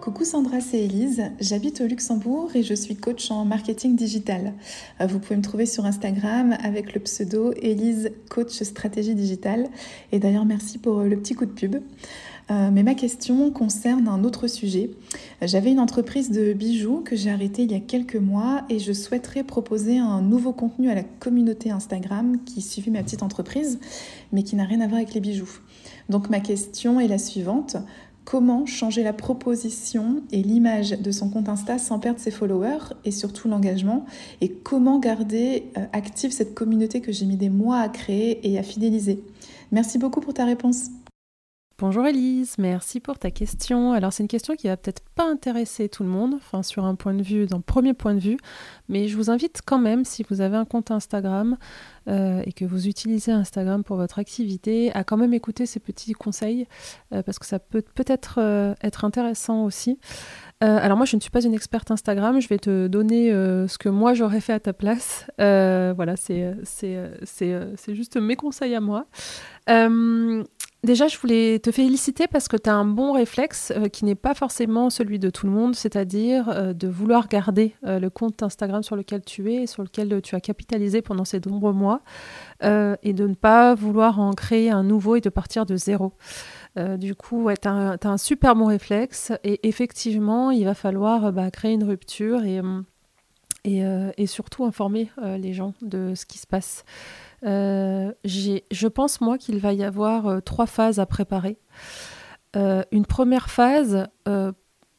Coucou Sandra, c'est Elise. J'habite au Luxembourg et je suis coach en marketing digital. Euh, vous pouvez me trouver sur Instagram avec le pseudo Elise Coach Stratégie Digitale. Et d'ailleurs, merci pour euh, le petit coup de pub. Euh, mais ma question concerne un autre sujet. J'avais une entreprise de bijoux que j'ai arrêtée il y a quelques mois et je souhaiterais proposer un nouveau contenu à la communauté Instagram qui suivait ma petite entreprise, mais qui n'a rien à voir avec les bijoux. Donc ma question est la suivante comment changer la proposition et l'image de son compte Insta sans perdre ses followers et surtout l'engagement et comment garder euh, active cette communauté que j'ai mis des mois à créer et à fidéliser. Merci beaucoup pour ta réponse. Bonjour Elise, merci pour ta question. Alors c'est une question qui va peut-être pas intéresser tout le monde, enfin sur un point de vue, d'un premier point de vue, mais je vous invite quand même, si vous avez un compte Instagram euh, et que vous utilisez Instagram pour votre activité, à quand même écouter ces petits conseils euh, parce que ça peut peut-être euh, être intéressant aussi. alors moi je ne suis pas une experte Instagram, je vais te donner ce que moi j'aurais fait à ta place. voilà, c'est juste mes conseils à moi. Déjà, je voulais te féliciter parce que tu as un bon réflexe euh, qui n'est pas forcément celui de tout le monde, c'est-à-dire euh, de vouloir garder euh, le compte Instagram sur lequel tu es et sur lequel tu as capitalisé pendant ces nombreux mois et de ne pas vouloir en créer un nouveau et de partir de zéro. du coup, ouais, tu as, un super bon réflexe et effectivement, il va falloir bah, créer une rupture et, surtout informer les gens de ce qui se passe. Euh, je pense, moi, qu'il va y avoir euh, trois phases à préparer. Euh, une première phase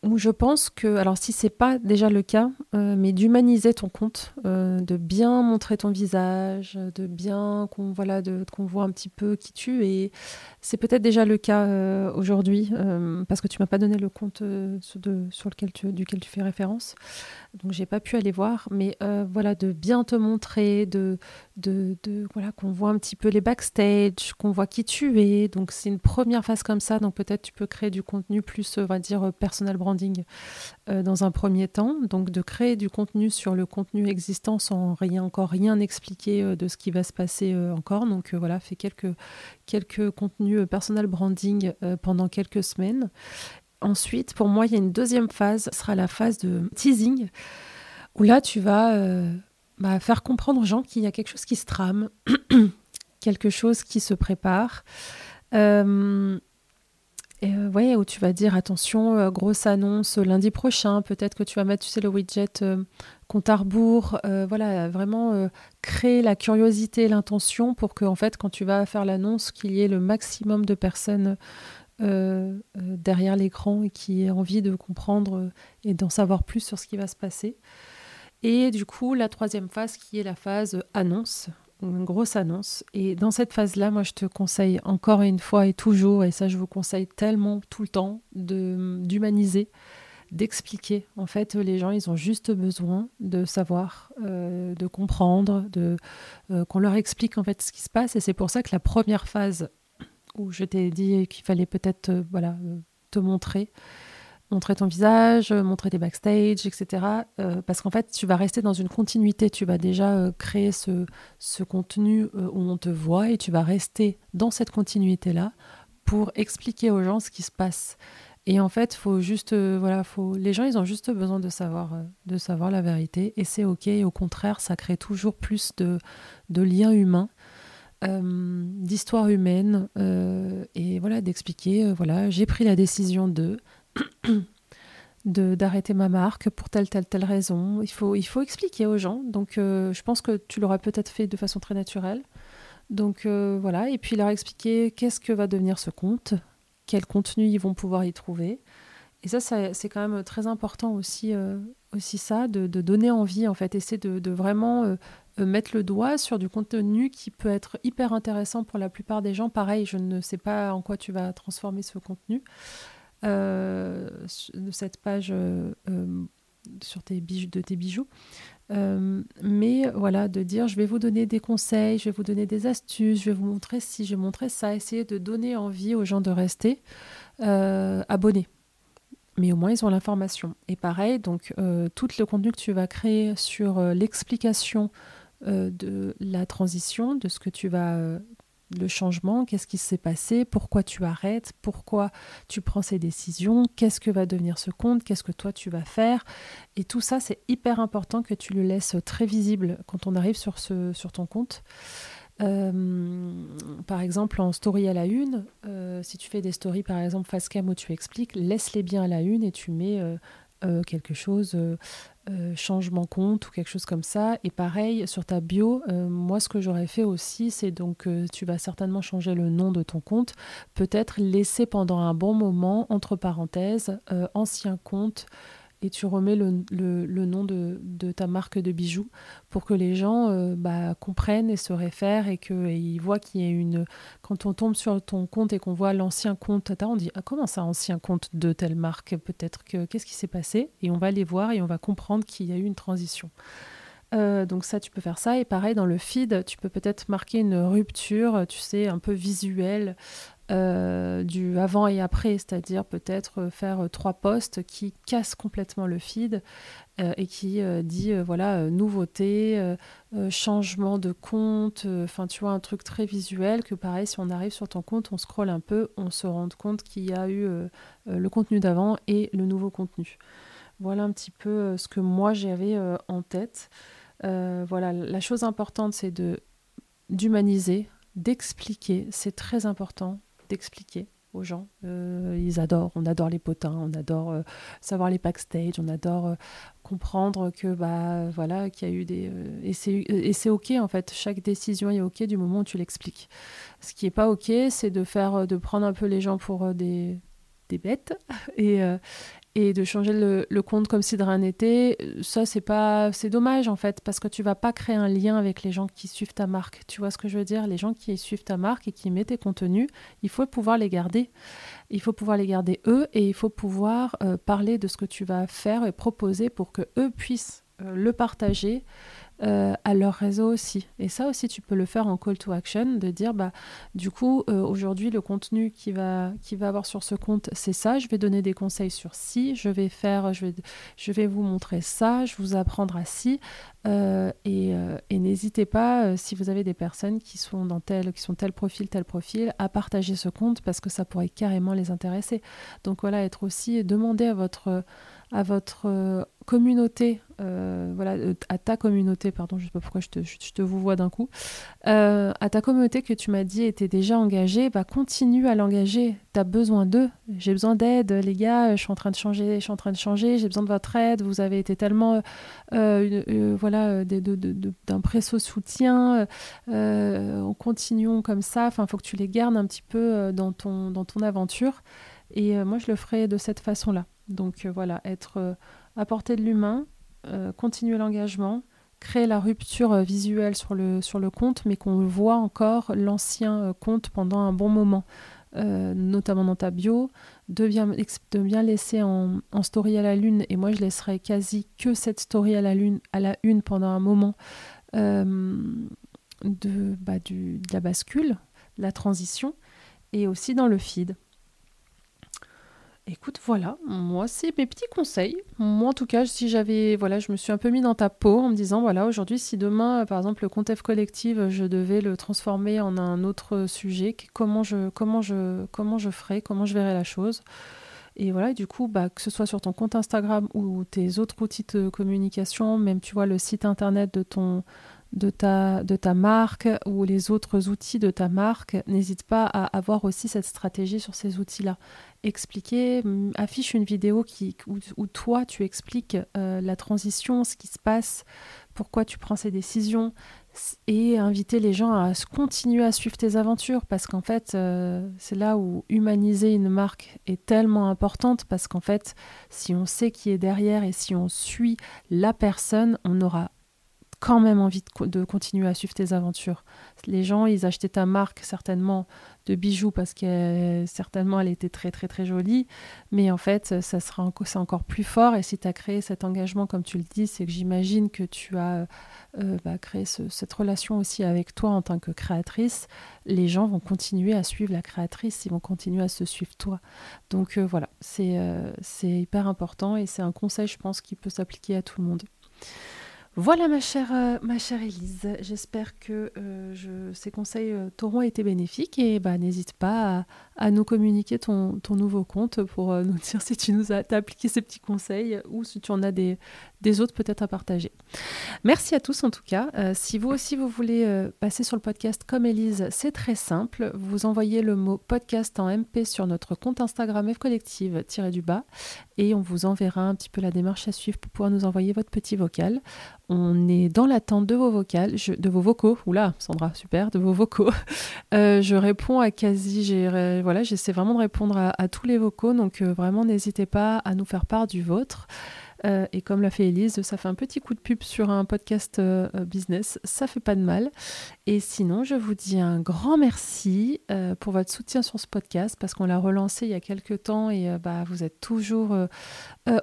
où je pense que, alors si c'est pas déjà le cas, mais d'humaniser ton compte, de bien montrer ton visage, de bien qu'on voit un petit peu qui tu es. C'est peut-être déjà le cas aujourd'hui parce que tu m'as pas donné le compte sur lequel tu, duquel tu fais référence donc j'ai pas pu aller voir, mais euh, voilà, de bien te montrer, de, voilà, qu'on voit un petit peu les backstage, qu'on voit qui tu es. Donc c'est une première phase comme ça, donc peut-être tu peux créer du contenu plus, on va dire, personal euh, dans un premier temps. Donc de créer du contenu sur le contenu existant sans rien encore rien expliquer euh, de ce qui va se passer encore. Donc voilà, fais quelques quelques contenus personal branding pendant quelques semaines. Ensuite, pour moi, il y a une deuxième phase, ce sera la phase de teasing, où là, tu vas euh, bah, faire comprendre aux gens qu'il y a quelque chose qui se trame, quelque chose qui se prépare. Euh, euh, où tu vas dire attention, grosse annonce lundi prochain, peut-être que tu vas mettre, tu sais, le widget compte à voilà, vraiment créer la curiosité, l'intention pour que, en fait, quand tu vas faire l'annonce, qu'il y ait le maximum de personnes euh, euh, derrière l'écran et qui ait envie de comprendre euh, et d'en savoir plus sur ce qui va se passer. Et du coup, la troisième phase qui est la phase annonce, une grosse annonce. Et dans cette phase-là, moi, je te conseille encore une fois et toujours, et ça, je vous conseille tellement tout le temps, d'humaniser, d'expliquer. En fait, les gens, ils ont juste besoin de savoir, de comprendre, de qu'on leur explique en fait ce qui se passe. Et c'est pour ça que la première phase où je t'ai dit qu'il fallait peut-être euh, voilà, euh, te montrer, montrer ton visage, euh, montrer des backstage, etc. parce qu'en fait, tu vas rester dans une continuité. Tu vas déjà créer ce, contenu où on te voit et tu vas rester dans cette continuité-là pour expliquer aux gens ce qui se passe. Et en fait, faut juste, voilà, faut, les gens, ils ont juste besoin de savoir, de savoir la vérité. Et c'est OK. Au contraire, ça crée toujours plus de, de liens humains. Euh, d'histoire humaine et voilà d'expliquer voilà j'ai pris la décision de d'arrêter ma marque pour telle telle telle raison. Il faut il faut expliquer aux gens. Donc je pense que tu l'auras peut-être fait de façon très naturelle. Donc voilà et puis leur expliquer qu'est-ce que va devenir ce compte, quel contenu ils vont pouvoir y trouver. Et ça, c'est quand même très important aussi, aussi ça, de, donner envie, en fait, essayer de, vraiment euh, euh, mettre le doigt sur du contenu qui peut être hyper intéressant pour la plupart des gens. Pareil, je ne sais pas en quoi tu vas transformer ce contenu euh, de cette page sur tes bijoux, de tes bijoux. mais voilà, de dire je vais vous donner des conseils, je vais vous donner des astuces, je vais vous montrer ci, je vais montrer ça, essayer de donner envie aux gens de rester abonnés mais au moins ils ont l'information. Et pareil, donc euh, tout le contenu que tu vas créer sur euh, l'explication euh, de la transition, de ce que tu vas, le changement, qu'est-ce qui s'est passé, pourquoi tu arrêtes, pourquoi tu prends ces décisions, qu'est-ce que va devenir ce compte, qu'est-ce que toi tu vas faire. Et tout ça, c'est hyper important que tu le laisses très visible quand on arrive sur, ce, sur ton compte. Euh, par exemple, en story à la une, euh, si tu fais des stories, par exemple, face cam où tu expliques, laisse-les bien à la une et tu mets euh, quelque chose, changement compte ou quelque chose comme ça. Et pareil, sur ta bio, moi, ce que j'aurais fait aussi, c'est donc, tu vas certainement changer le nom de ton compte, peut-être laisser pendant un bon moment, entre parenthèses, ancien compte et tu remets le, nom de, de, ta marque de bijoux pour que les gens euh, bah, comprennent et se réfèrent et qu'ils voient qu'il y a une... Quand on tombe sur ton compte et qu'on voit l'ancien compte, on dit ah, comment ça, ancien compte de telle marque? Peut-être que qu'est-ce qui s'est passé? Et on va les voir et on va comprendre qu'il y a eu une transition. Euh, donc ça, tu peux faire ça. Et pareil, dans le feed, tu peux peut-être marquer une rupture, tu sais, un peu visuelle euh, du avant et après, c'est-à-dire peut-être faire euh, trois posts qui cassent complètement le feed et qui dit voilà nouveauté, changement de compte, enfin tu vois un truc très visuel que pareil si on arrive sur ton compte, on scrolle un peu, on se rend compte qu'il y a eu le contenu d'avant et le nouveau contenu. Voilà un petit peu ce que moi j'avais en tête. Euh, voilà, la chose importante, c'est d'humaniser, d'expliquer. C'est très important d'expliquer aux gens. Euh, ils adorent, on adore les potins, on adore euh, savoir les backstage, on adore comprendre que bah voilà qu'il y a eu des et c'est ok en fait. Chaque décision est ok du moment où tu l'expliques. Ce qui est pas ok, c'est de faire de prendre un peu les gens pour des des bêtes et, et de changer le, compte comme si de rien n'était, ça c'est pas, c'est dommage en fait parce que tu vas pas créer un lien avec les gens qui suivent ta marque. Tu vois ce que je veux dire? Les gens qui suivent ta marque et qui mettent tes contenus, il faut pouvoir les garder. Il faut pouvoir les garder eux et il faut pouvoir euh, parler de ce que tu vas faire et proposer pour que eux puissent euh, le partager euh, à leur réseau aussi. Et ça aussi, tu peux le faire en call to action, de dire, bah, du coup, euh, aujourd'hui, le contenu qui va, qui va avoir sur ce compte, c'est ça. Je vais donner des conseils sur ci. Je vais faire, je vais, vous montrer ça. Je vous apprendre à ci. Euh, et, et n'hésitez pas, si vous avez des personnes qui sont dans tel, qui sont tel profil, tel profil, à partager ce compte parce que ça pourrait carrément les intéresser. Donc voilà, être aussi, demander à votre à votre euh, communauté, euh, voilà, euh, à ta communauté, pardon, je ne sais pas pourquoi je te, je, vois d'un coup, à ta communauté que tu m'as dit était déjà engagée, bah continue à l'engager. Tu as besoin d'eux. J'ai besoin d'aide, les gars, je suis en train de changer, je suis en train de changer, j'ai besoin de votre aide. Vous avez été tellement, voilà, d'un précieux soutien. on continuons comme ça. Enfin, faut que tu les gardes un petit peu dans ton aventure. Et moi, je le ferai de cette façon-là. Donc euh, voilà, être euh, à portée de l'humain, euh, continuer l'engagement, créer la rupture visuelle sur le, sur compte, mais qu'on voit encore l'ancien compte pendant un bon moment. notamment dans ta bio, de bien, de laisser en, story à la lune, et moi je laisserai quasi que cette story à la lune, à la une pendant un moment de, bah, de la bascule, la transition, et aussi dans le feed. Écoute, voilà, moi c'est mes petits conseils. Moi en tout cas, si j'avais, voilà, je me suis un peu mis dans ta peau en me disant, voilà, aujourd'hui, si demain, par exemple, le compte F collective, je devais le transformer en un autre sujet, comment je, comment je, comment je ferais, comment je verrais la chose. Et voilà, du coup, bah, que ce soit sur ton compte Instagram ou tes autres outils de communication, même tu vois le site internet de ton, de ta, marque ou les autres outils de ta marque, n'hésite pas à avoir aussi cette stratégie sur ces outils-là. Expliquer, affiche une vidéo qui, où, toi tu expliques euh, la transition, ce qui se passe, pourquoi tu prends ces décisions et inviter les gens à continuer à suivre tes aventures parce qu'en fait euh, c'est là où humaniser une marque est tellement importante parce qu'en fait si on sait qui est derrière et si on suit la personne on aura quand même envie de, continuer à suivre tes aventures. Les gens, ils achetaient ta marque certainement de bijoux parce que certainement elle était très très très jolie, mais en fait ça sera c'est encore plus fort et si tu as créé cet engagement comme tu le dis, c'est que j'imagine que tu as euh, bah, créé cette relation aussi avec toi en tant que créatrice, les gens vont continuer à suivre la créatrice, ils vont continuer à se suivre toi. Donc euh, voilà, c'est, euh, c'est hyper important et c'est un conseil je pense qui peut s'appliquer à tout le monde. Voilà ma chère, euh, ma chère Elise, j'espère que euh, ces conseils euh, t'auront été bénéfiques et bah, n'hésite pas à, nous communiquer ton, nouveau compte pour nous dire si tu nous as, appliqué ces petits conseils ou si tu en as des, des autres peut-être à partager. Merci à tous en tout cas. si vous aussi vous voulez passer sur le podcast comme Elise, c'est très simple. Vous envoyez le mot podcast en MP sur notre compte Instagram F Collective du bas et on vous enverra un petit peu la démarche à suivre pour pouvoir nous envoyer votre petit vocal. On est dans l'attente de vos vocales, de vos vocaux. Oula, Sandra, super, de vos vocaux. Euh, je réponds à quasi, voilà, j'essaie vraiment de répondre à, tous les vocaux, donc euh, vraiment n'hésitez pas à nous faire part du vôtre. Euh, et comme l'a fait Elise, ça fait un petit coup de pub sur un podcast euh, business, ça fait pas de mal. Et sinon, je vous dis un grand merci pour votre soutien sur ce podcast parce qu'on l'a relancé il y a quelques temps et bah, vous êtes toujours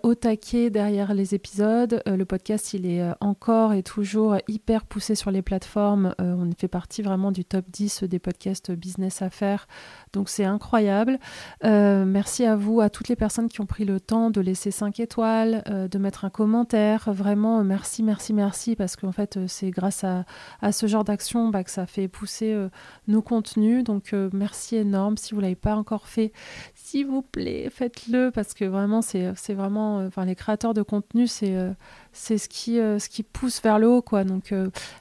au taquet derrière les épisodes. le podcast, il est encore et toujours hyper poussé sur les plateformes. on fait partie vraiment du top 10 des podcasts business à faire. Donc c'est incroyable. merci à vous, à toutes les personnes qui ont pris le temps de laisser 5 étoiles de mettre un commentaire. Vraiment, merci, merci, merci, parce qu'en fait, euh, c'est grâce à, ce genre d'action bah, que ça fait pousser euh, nos contenus. Donc, euh, merci énorme. Si vous ne l'avez pas encore fait, s'il vous plaît, faites-le, parce que vraiment, c'est euh, enfin, les créateurs de contenu, c'est euh, c'est ce qui euh, ce qui pousse vers le haut, quoi. Donc,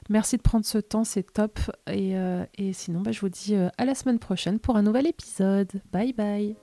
merci de prendre ce temps, c'est top. Et, et sinon, bah, je vous dis à la semaine prochaine pour un nouvel épisode. Bye bye.